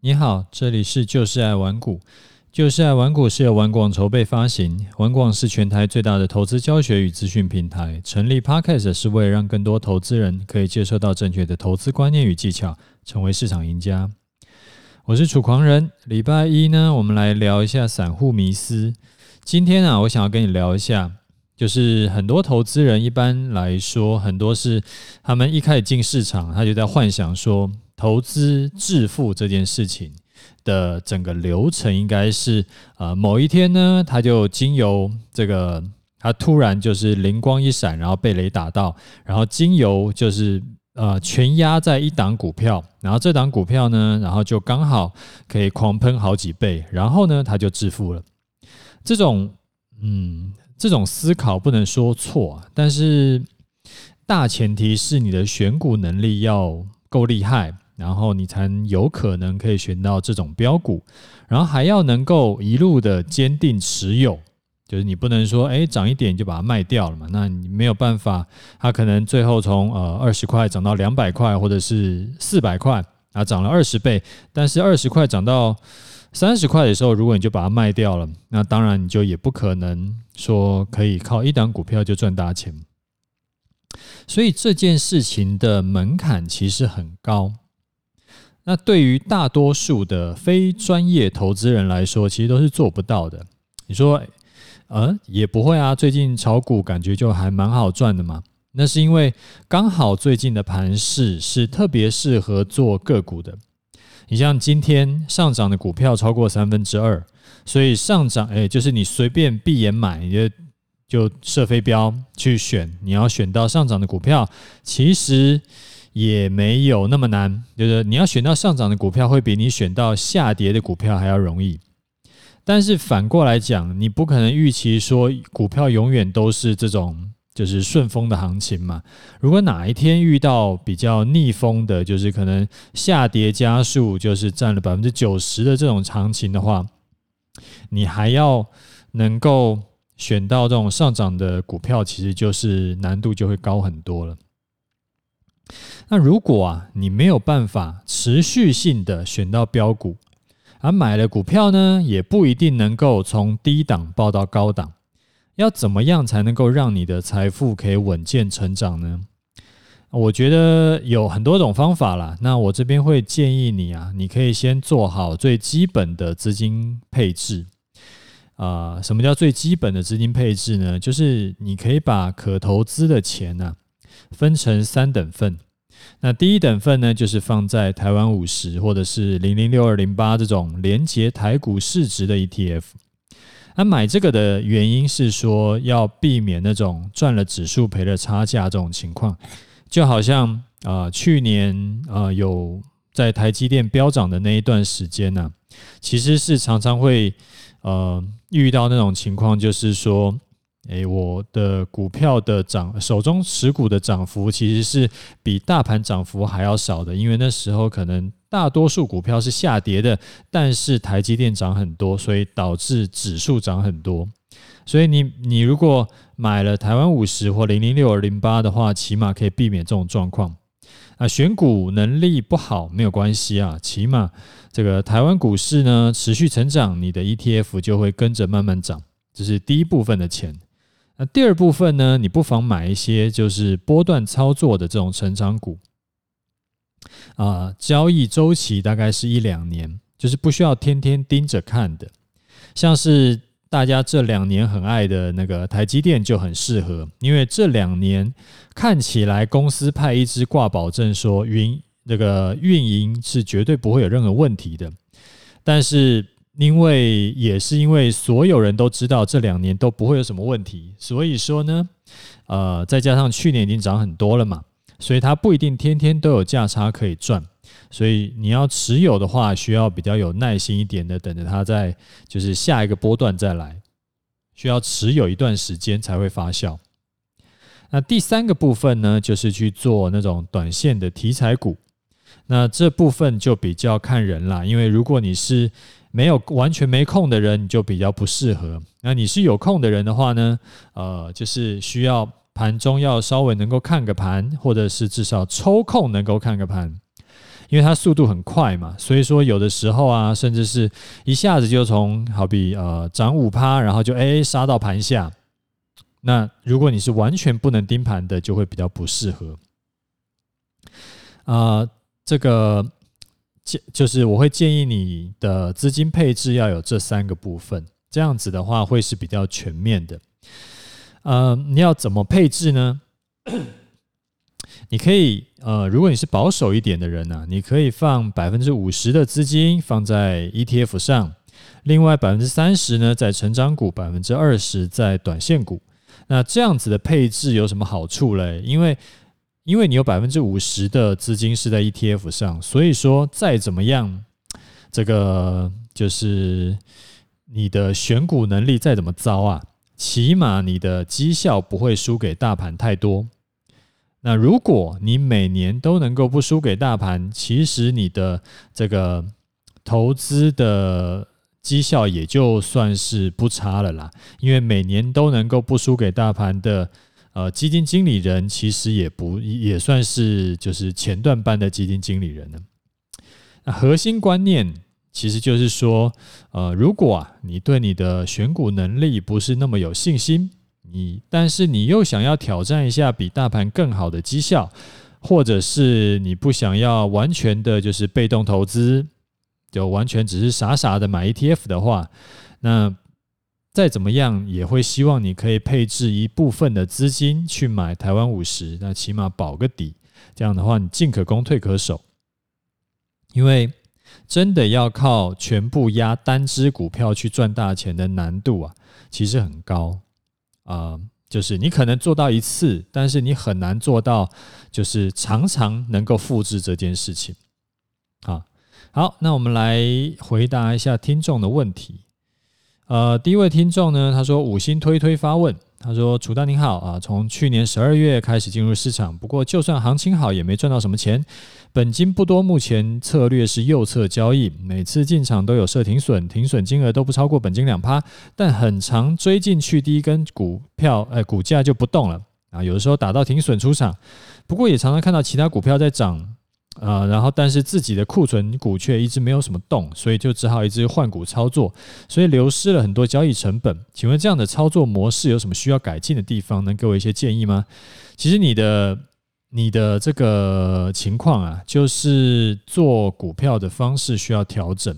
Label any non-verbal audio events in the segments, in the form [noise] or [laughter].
你好，这里是就是爱玩股。就是爱玩股是由玩广筹备发行，玩广是全台最大的投资教学与资讯平台。成立 Podcast 是为了让更多投资人可以接受到正确的投资观念与技巧，成为市场赢家。我是楚狂人。礼拜一呢，我们来聊一下散户迷思。今天啊，我想要跟你聊一下，就是很多投资人一般来说，很多是他们一开始进市场，他就在幻想说。投资致富这件事情的整个流程应该是，呃，某一天呢，他就经由这个，他突然就是灵光一闪，然后被雷打到，然后经由就是呃全压在一档股票，然后这档股票呢，然后就刚好可以狂喷好几倍，然后呢，他就致富了。这种嗯，这种思考不能说错，但是大前提是你的选股能力要够厉害。然后你才有可能可以选到这种标股，然后还要能够一路的坚定持有，就是你不能说哎涨一点就把它卖掉了嘛，那你没有办法，它可能最后从呃二十块涨到两百块或者是四百块啊，涨了二十倍，但是二十块涨到三十块的时候，如果你就把它卖掉了，那当然你就也不可能说可以靠一档股票就赚大钱，所以这件事情的门槛其实很高。那对于大多数的非专业投资人来说，其实都是做不到的。你说，呃，也不会啊。最近炒股感觉就还蛮好赚的嘛。那是因为刚好最近的盘势是特别适合做个股的。你像今天上涨的股票超过三分之二，所以上涨，哎，就是你随便闭眼买，你就就射飞镖去选，你要选到上涨的股票，其实。也没有那么难，就是你要选到上涨的股票，会比你选到下跌的股票还要容易。但是反过来讲，你不可能预期说股票永远都是这种就是顺风的行情嘛。如果哪一天遇到比较逆风的，就是可能下跌加速就是占了百分之九十的这种行情的话，你还要能够选到这种上涨的股票，其实就是难度就会高很多了。那如果啊，你没有办法持续性的选到标股，而买了股票呢，也不一定能够从低档报到高档。要怎么样才能够让你的财富可以稳健成长呢？我觉得有很多种方法啦。那我这边会建议你啊，你可以先做好最基本的资金配置。啊，什么叫最基本的资金配置呢？就是你可以把可投资的钱呢，分成三等份。那第一等份呢，就是放在台湾五十或者是零零六二零八这种连接台股市值的 ETF。那买这个的原因是说，要避免那种赚了指数赔了差价这种情况。就好像啊、去年啊、有在台积电飙涨的那一段时间呢、其实是常常会呃遇到那种情况，就是说。诶，我的股票的涨，手中持股的涨幅其实是比大盘涨幅还要少的，因为那时候可能大多数股票是下跌的，但是台积电涨很多，所以导致指数涨很多。所以你你如果买了台湾五十或零零六二零八的话，起码可以避免这种状况。啊，选股能力不好没有关系啊，起码这个台湾股市呢持续成长，你的 ETF 就会跟着慢慢涨，这是第一部分的钱。那第二部分呢，你不妨买一些就是波段操作的这种成长股，啊，交易周期大概是一两年，就是不需要天天盯着看的。像是大家这两年很爱的那个台积电就很适合，因为这两年看起来公司派一支挂保证说运这个运营是绝对不会有任何问题的，但是。因为也是因为所有人都知道这两年都不会有什么问题，所以说呢，呃，再加上去年已经涨很多了嘛，所以它不一定天天都有价差可以赚，所以你要持有的话，需要比较有耐心一点的，等着它在就是下一个波段再来，需要持有一段时间才会发酵。那第三个部分呢，就是去做那种短线的题材股，那这部分就比较看人啦，因为如果你是没有完全没空的人，你就比较不适合。那你是有空的人的话呢？呃，就是需要盘中要稍微能够看个盘，或者是至少抽空能够看个盘。因为它速度很快嘛，所以说有的时候啊，甚至是一下子就从好比呃涨五趴，然后就哎杀到盘下。那如果你是完全不能盯盘的，就会比较不适合。啊、呃，这个建就是我会建议你的资金配置要有这三个部分，这样子的话会是比较全面的。呃，你要怎么配置呢？[coughs] 你可以呃，如果你是保守一点的人呢、你可以放百分之五十的资金放在 ETF 上，另外百分之三十呢在成长股，百分之二十在短线股。那这样子的配置有什么好处嘞？因为因为你有百分之五十的资金是在 ETF 上，所以说再怎么样，这个就是你的选股能力再怎么糟啊，起码你的绩效不会输给大盘太多。那如果你每年都能够不输给大盘，其实你的这个投资的。绩效也就算是不差了啦，因为每年都能够不输给大盘的呃基金经理人，其实也不也算是就是前段班的基金经理人呢。那核心观念其实就是说，呃，如果啊你对你的选股能力不是那么有信心，你但是你又想要挑战一下比大盘更好的绩效，或者是你不想要完全的就是被动投资。就完全只是傻傻的买 ETF 的话，那再怎么样也会希望你可以配置一部分的资金去买台湾五十，那起码保个底。这样的话，你进可攻，退可守。因为真的要靠全部压单只股票去赚大钱的难度啊，其实很高啊，就是你可能做到一次，但是你很难做到，就是常常能够复制这件事情啊。好，那我们来回答一下听众的问题。呃，第一位听众呢，他说五星推推发问，他说：“楚大您好啊，从去年十二月开始进入市场，不过就算行情好，也没赚到什么钱，本金不多，目前策略是右侧交易，每次进场都有设停损，停损金额都不超过本金两趴，但很常追进去第一根股票，哎，股价就不动了啊，有的时候打到停损出场，不过也常常看到其他股票在涨。”呃，然后但是自己的库存股却一直没有什么动，所以就只好一直换股操作，所以流失了很多交易成本。请问这样的操作模式有什么需要改进的地方？能给我一些建议吗？其实你的你的这个情况啊，就是做股票的方式需要调整。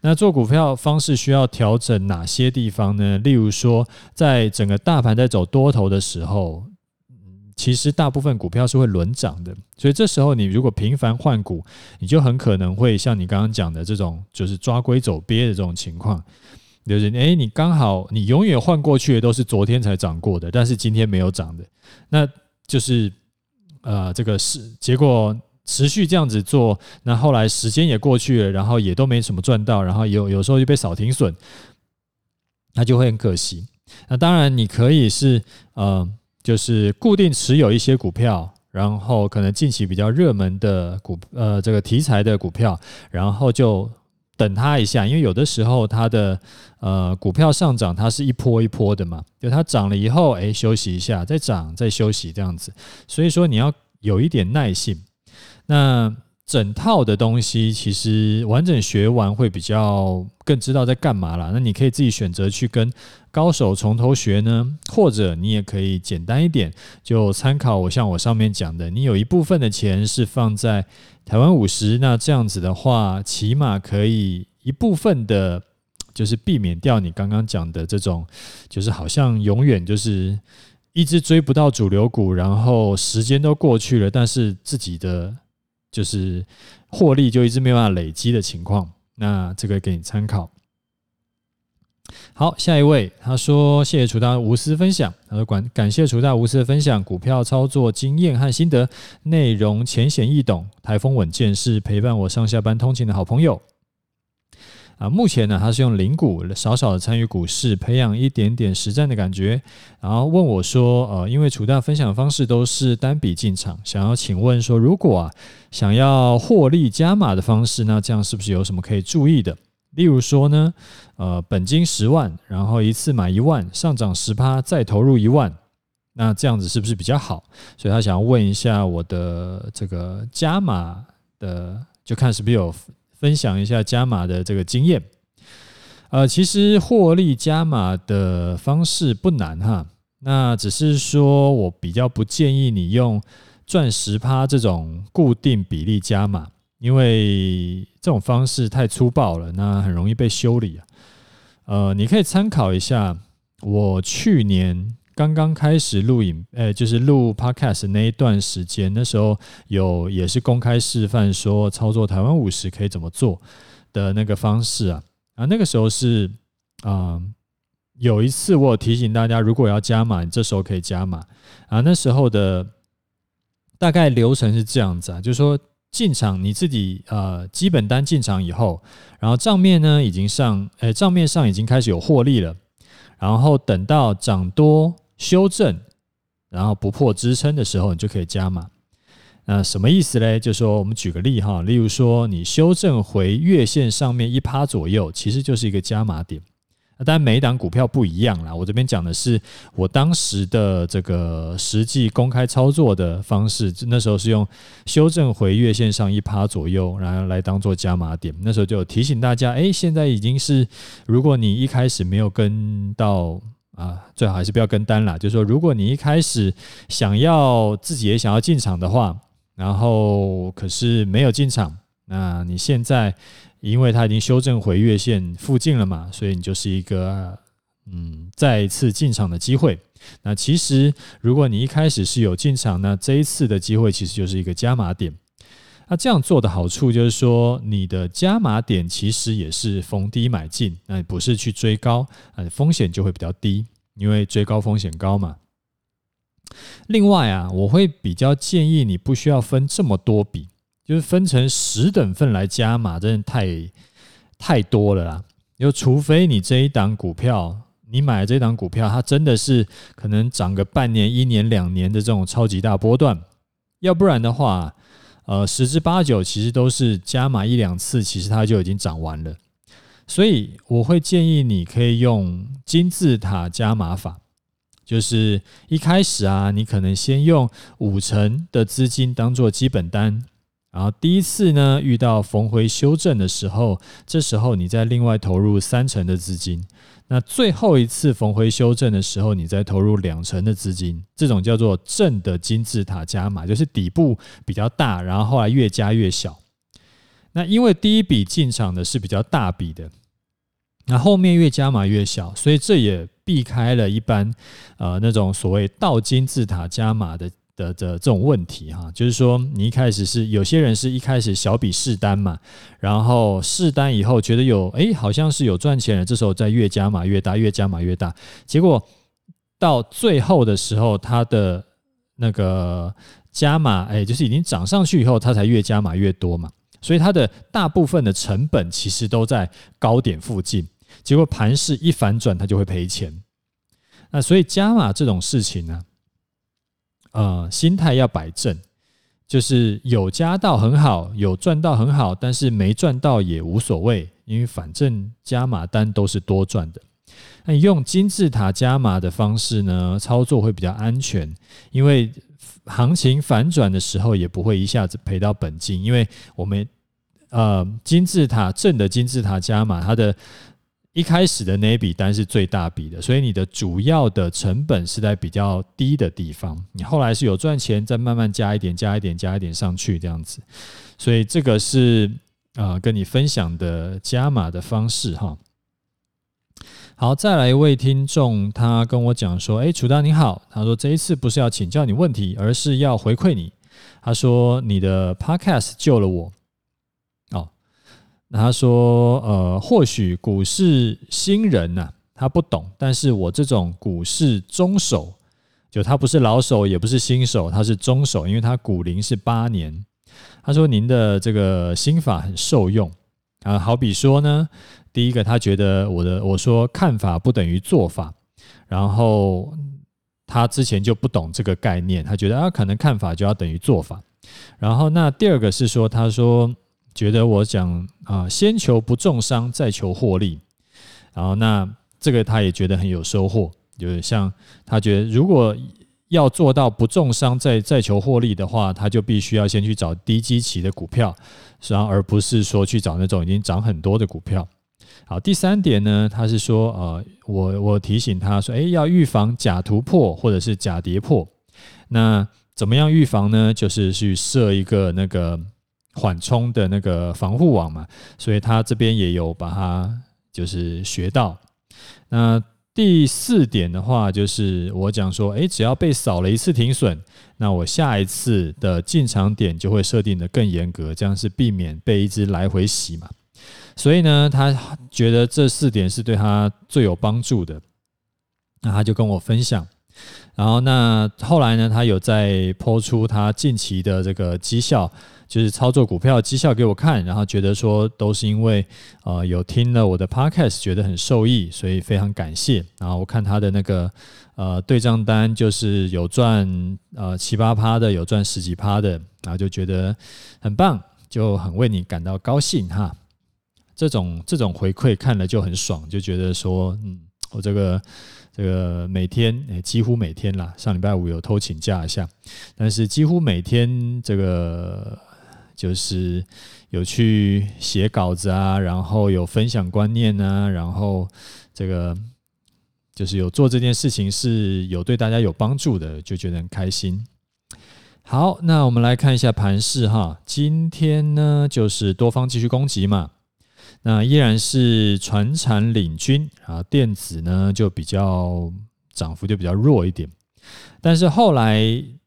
那做股票方式需要调整哪些地方呢？例如说，在整个大盘在走多头的时候。其实大部分股票是会轮涨的，所以这时候你如果频繁换股，你就很可能会像你刚刚讲的这种，就是抓龟走鳖的这种情况，就是诶，你刚好你永远换过去的都是昨天才涨过的，但是今天没有涨的，那就是呃这个是结果持续这样子做，那后来时间也过去了，然后也都没什么赚到，然后有有时候就被扫停损，那就会很可惜。那当然你可以是呃。就是固定持有一些股票，然后可能近期比较热门的股，呃，这个题材的股票，然后就等它一下，因为有的时候它的呃股票上涨，它是一波一波的嘛，就它涨了以后，哎，休息一下，再涨，再休息这样子，所以说你要有一点耐性。那整套的东西其实完整学完会比较更知道在干嘛啦。那你可以自己选择去跟高手从头学呢，或者你也可以简单一点，就参考我像我上面讲的，你有一部分的钱是放在台湾五十，那这样子的话，起码可以一部分的，就是避免掉你刚刚讲的这种，就是好像永远就是一直追不到主流股，然后时间都过去了，但是自己的。就是获利就一直没办法累积的情况，那这个给你参考。好，下一位他说：“谢谢楚大无私分享。”他说：“感感谢楚大无私的分享，股票操作经验和心得，内容浅显易懂，台风稳健，是陪伴我上下班通勤的好朋友。”啊，目前呢，他是用零股少少的参与股市，培养一点点实战的感觉。然后问我说：“呃，因为楚大分享的方式都是单笔进场，想要请问说，如果啊想要获利加码的方式，那这样是不是有什么可以注意的？例如说呢，呃，本金十万，然后一次买一万，上涨十趴再投入一万，那这样子是不是比较好？所以他想要问一下我的这个加码的就看是不是有分享一下加码的这个经验。呃，其实获利加码的方式不难哈，那只是说我比较不建议你用赚十趴这种固定比例加码，因为这种方式太粗暴了，那很容易被修理啊。呃，你可以参考一下我去年刚刚开始录影，呃，就是录 Podcast 那一段时间，那时候有也是公开示范说操作台湾五十可以怎么做的那个方式啊啊，那个时候是啊、有一次我有提醒大家，如果要加码，你这时候可以加码啊。那时候的大概流程是这样子啊，就是说。进场你自己呃基本单进场以后，然后账面呢已经上，诶账面上已经开始有获利了，然后等到涨多修正，然后不破支撑的时候，你就可以加码。那什么意思嘞？就说我们举个例哈，例如说你修正回月线上面一趴左右，其实就是一个加码点。但每一档股票不一样啦，我这边讲的是我当时的这个实际公开操作的方式，那时候是用修正回月线上一趴左右，然后来当做加码点。那时候就提醒大家，哎，现在已经是，如果你一开始没有跟到啊，最好还是不要跟单啦。就是说，如果你一开始想要自己也想要进场的话，然后可是没有进场，那你现在。因为它已经修正回月线附近了嘛，所以你就是一个嗯再一次进场的机会。那其实如果你一开始是有进场，那这一次的机会其实就是一个加码点。那这样做的好处就是说，你的加码点其实也是逢低买进，那不是去追高，呃，风险就会比较低，因为追高风险高嘛。另外啊，我会比较建议你不需要分这么多笔。就是分成十等份来加码，真的太太多了啦。就除非你这一档股票，你买的这档股票，它真的是可能涨个半年、一年、两年的这种超级大波段，要不然的话，呃，十之八九其实都是加码一两次，其实它就已经涨完了。所以我会建议你可以用金字塔加码法，就是一开始啊，你可能先用五成的资金当做基本单。然后第一次呢，遇到逢回修正的时候，这时候你再另外投入三成的资金。那最后一次逢回修正的时候，你再投入两成的资金。这种叫做正的金字塔加码，就是底部比较大，然后后来越加越小。那因为第一笔进场的是比较大笔的，那后面越加码越小，所以这也避开了一般呃那种所谓倒金字塔加码的。的的这种问题哈，就是说你一开始是有些人是一开始小笔试单嘛，然后试单以后觉得有哎好像是有赚钱了，这时候再越加码越大，越加码越大，结果到最后的时候，它的那个加码哎就是已经涨上去以后，它才越加码越多嘛，所以它的大部分的成本其实都在高点附近，结果盘势一反转，它就会赔钱。那所以加码这种事情呢？呃，心态要摆正，就是有加到很好，有赚到很好，但是没赚到也无所谓，因为反正加码单都是多赚的。那用金字塔加码的方式呢，操作会比较安全，因为行情反转的时候也不会一下子赔到本金，因为我们呃金字塔正的金字塔加码它的。一开始的那一笔单是最大笔的，所以你的主要的成本是在比较低的地方。你后来是有赚钱，再慢慢加一点、加一点、加一点上去这样子。所以这个是啊，跟你分享的加码的方式哈。好，再来一位听众，他跟我讲说：“哎，楚大你好，他说这一次不是要请教你问题，而是要回馈你。他说你的 Podcast 救了我。”他说：“呃，或许股市新人呐、他不懂，但是我这种股市中手，就他不是老手，也不是新手，他是中手，因为他股龄是八年。他说您的这个心法很受用啊，好比说呢，第一个他觉得我的我说看法不等于做法，然后他之前就不懂这个概念，他觉得啊，可能看法就要等于做法。然后那第二个是说，他说。”觉得我讲啊，先求不重伤，再求获利。然后那这个他也觉得很有收获，就是像他觉得如果要做到不重伤再再求获利的话，他就必须要先去找低基期的股票，然后而不是说去找那种已经涨很多的股票。好，第三点呢，他是说，呃，我我提醒他说，哎，要预防假突破或者是假跌破。那怎么样预防呢？就是去设一个那个缓冲的那个防护网嘛。所以他这边也有把它就是学到。那第四点的话，就是我讲说，哎，只要被扫了一次停损，那我下一次的进场点就会设定得更严格，这样是避免被一直来回洗嘛。所以呢，他觉得这四点是对他最有帮助的，那他就跟我分享。然后那后来呢，他有在抛出他近期的这个绩效，就是操作股票绩效给我看，然后觉得说都是因为呃 [laughs] 有听了我的 podcast，觉得很受益，所以非常感谢。然后我看他的那个呃对账单，就是有赚呃七八趴的，有赚十几趴的，然后就觉得很棒，就很为你感到高兴哈。这种这种回馈看了就很爽，就觉得说，嗯，我这个这个每天诶，几乎每天啦，上礼拜五有偷请假一下，但是几乎每天这个就是有去写稿子啊，然后有分享观念啊，然后这个就是有做这件事情是有对大家有帮助的，就觉得很开心。好，那我们来看一下盘势哈，今天呢就是多方继续攻击嘛。那依然是传产领军啊，电子呢就比较涨幅就比较弱一点，但是后来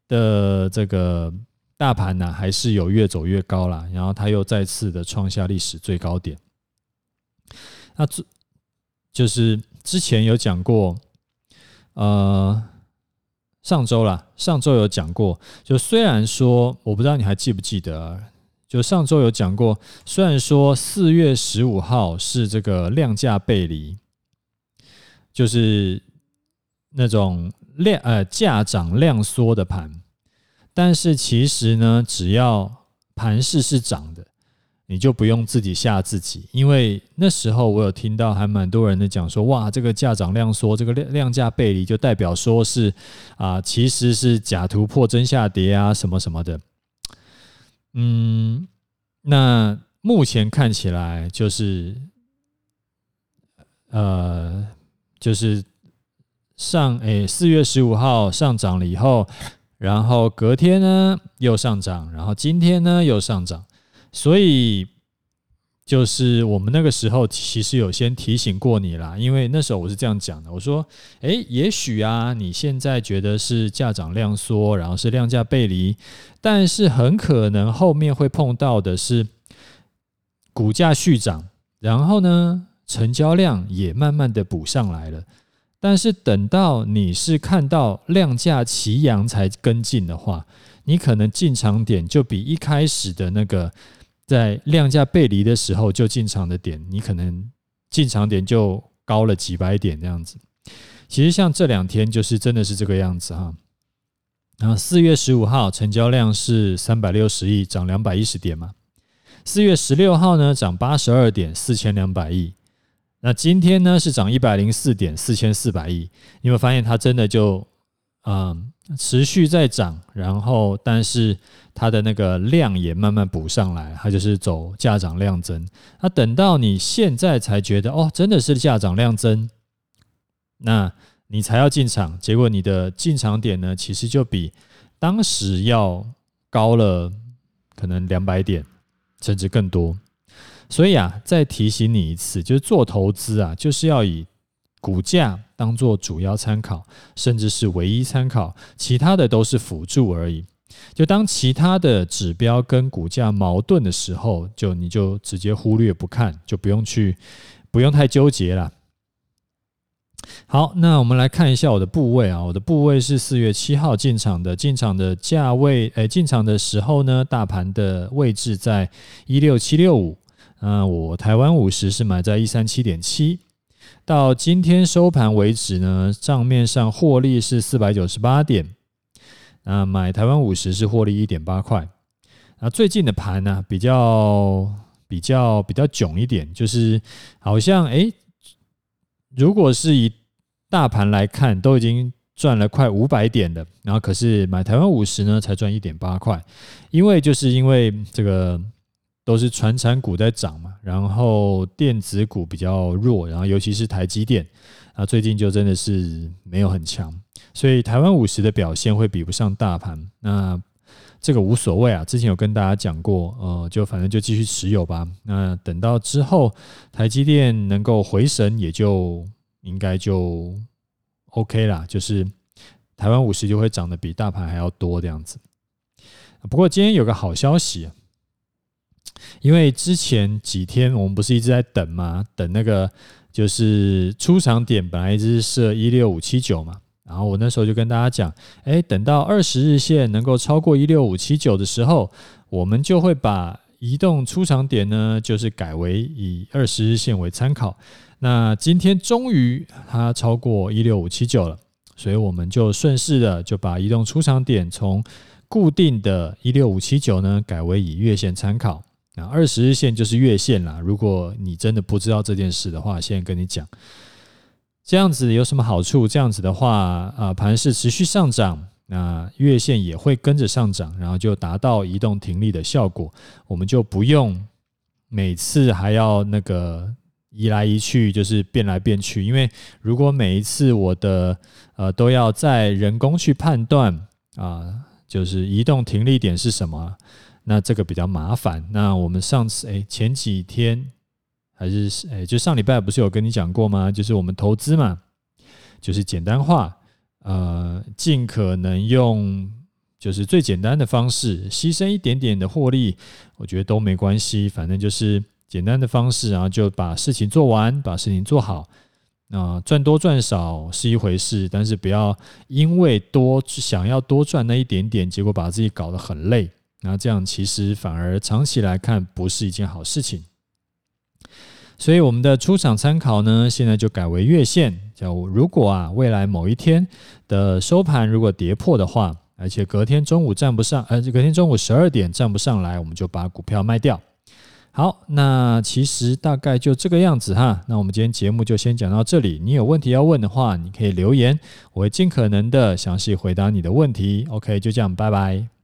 的这个大盘呢还是有越走越高啦，然后它又再次的创下历史最高点。那这就是之前有讲过，呃，上周啦，上周有讲过，就虽然说我不知道你还记不记得。就上周有讲过，虽然说四月十五号是这个量价背离，就是那种量呃价涨量缩的盘，但是其实呢，只要盘势是涨的，你就不用自己吓自己，因为那时候我有听到还蛮多人的讲说，哇，这个价涨量缩，这个量量价背离就代表说是啊，其实是假突破真下跌啊，什么什么的。嗯，那目前看起来就是，呃，就是上诶四月十五号上涨了以后，然后隔天呢又上涨，然后今天呢又上涨，所以。就是我们那个时候其实有先提醒过你啦，因为那时候我是这样讲的，我说，诶，也许啊，你现在觉得是价涨量缩，然后是量价背离，但是很可能后面会碰到的是股价续涨，然后呢，成交量也慢慢的补上来了，但是等到你是看到量价齐扬才跟进的话，你可能进场点就比一开始的那个。在量价背离的时候就进场的点，你可能进场点就高了几百点这样子。其实像这两天就是真的是这个样子哈。然后四月十五号成交量是三百六十亿，涨两百一十点嘛。四月十六号呢涨八十二点，四千两百亿。那今天呢是涨一百零四点，四千四百亿。你有没有发现它真的就嗯持续在涨，然后但是。它的那个量也慢慢补上来，它就是走价涨量增。那等到你现在才觉得哦，真的是价涨量增，那你才要进场，结果你的进场点呢，其实就比当时要高了可能两百点，甚至更多。所以啊，再提醒你一次，就是做投资啊，就是要以股价当做主要参考，甚至是唯一参考，其他的都是辅助而已。就当其他的指标跟股价矛盾的时候，就你就直接忽略不看，就不用去，不用太纠结了。好，那我们来看一下我的部位啊，我的部位是四月七号进场的，进场的价位，诶，进场的时候呢，大盘的位置在一六七六五，嗯，我台湾五十是买在一三七点七，到今天收盘为止呢，账面上获利是四百九十八点。啊，买台湾五十是获利一点八块。啊，最近的盘呢，比较比较比较囧一点，就是好像诶，如果是以大盘来看，都已经赚了快五百点了，然后可是买台湾五十呢，才赚一点八块，因为就是因为这个都是传产股在涨嘛，然后电子股比较弱，然后尤其是台积电啊，最近就真的是没有很强，所以台湾五十的表现会比不上大盘。那这个无所谓啊，之前有跟大家讲过，呃，就反正就继续持有吧。那等到之后台积电能够回神，也就应该就 OK 啦，就是台湾五十就会涨得比大盘还要多这样子。不过今天有个好消息，因为之前几天我们不是一直在等吗？等那个就是出场点本来一直是设一六五七九嘛。然后我那时候就跟大家讲，哎，等到二十日线能够超过一六五七九的时候，我们就会把移动出场点呢，就是改为以二十日线为参考。那今天终于它超过一六五七九了，所以我们就顺势的就把移动出场点从固定的一六五七九呢，改为以月线参考。那二十日线就是月线啦。如果你真的不知道这件事的话，现在跟你讲。这样子有什么好处？这样子的话，啊，盘势持续上涨，那月线也会跟着上涨，然后就达到移动停利的效果。我们就不用每次还要那个移来移去，就是变来变去。因为如果每一次我的呃都要再人工去判断啊，就是移动停利点是什么，那这个比较麻烦。那我们上次诶前几天。还是诶，就上礼拜不是有跟你讲过吗？就是我们投资嘛，就是简单化，呃，尽可能用就是最简单的方式，牺牲一点点的获利，我觉得都没关系。反正就是简单的方式，然后就把事情做完，把事情做好。啊，赚多赚少是一回事，但是不要因为多想要多赚那一点点，结果把自己搞得很累。那这样其实反而长期来看不是一件好事情。所以我们的出场参考呢，现在就改为月线。叫如果啊，未来某一天的收盘如果跌破的话，而且隔天中午站不上，呃，隔天中午十二点站不上来，我们就把股票卖掉。好，那其实大概就这个样子哈。那我们今天节目就先讲到这里。你有问题要问的话，你可以留言，我会尽可能的详细回答你的问题。OK，就这样，拜拜。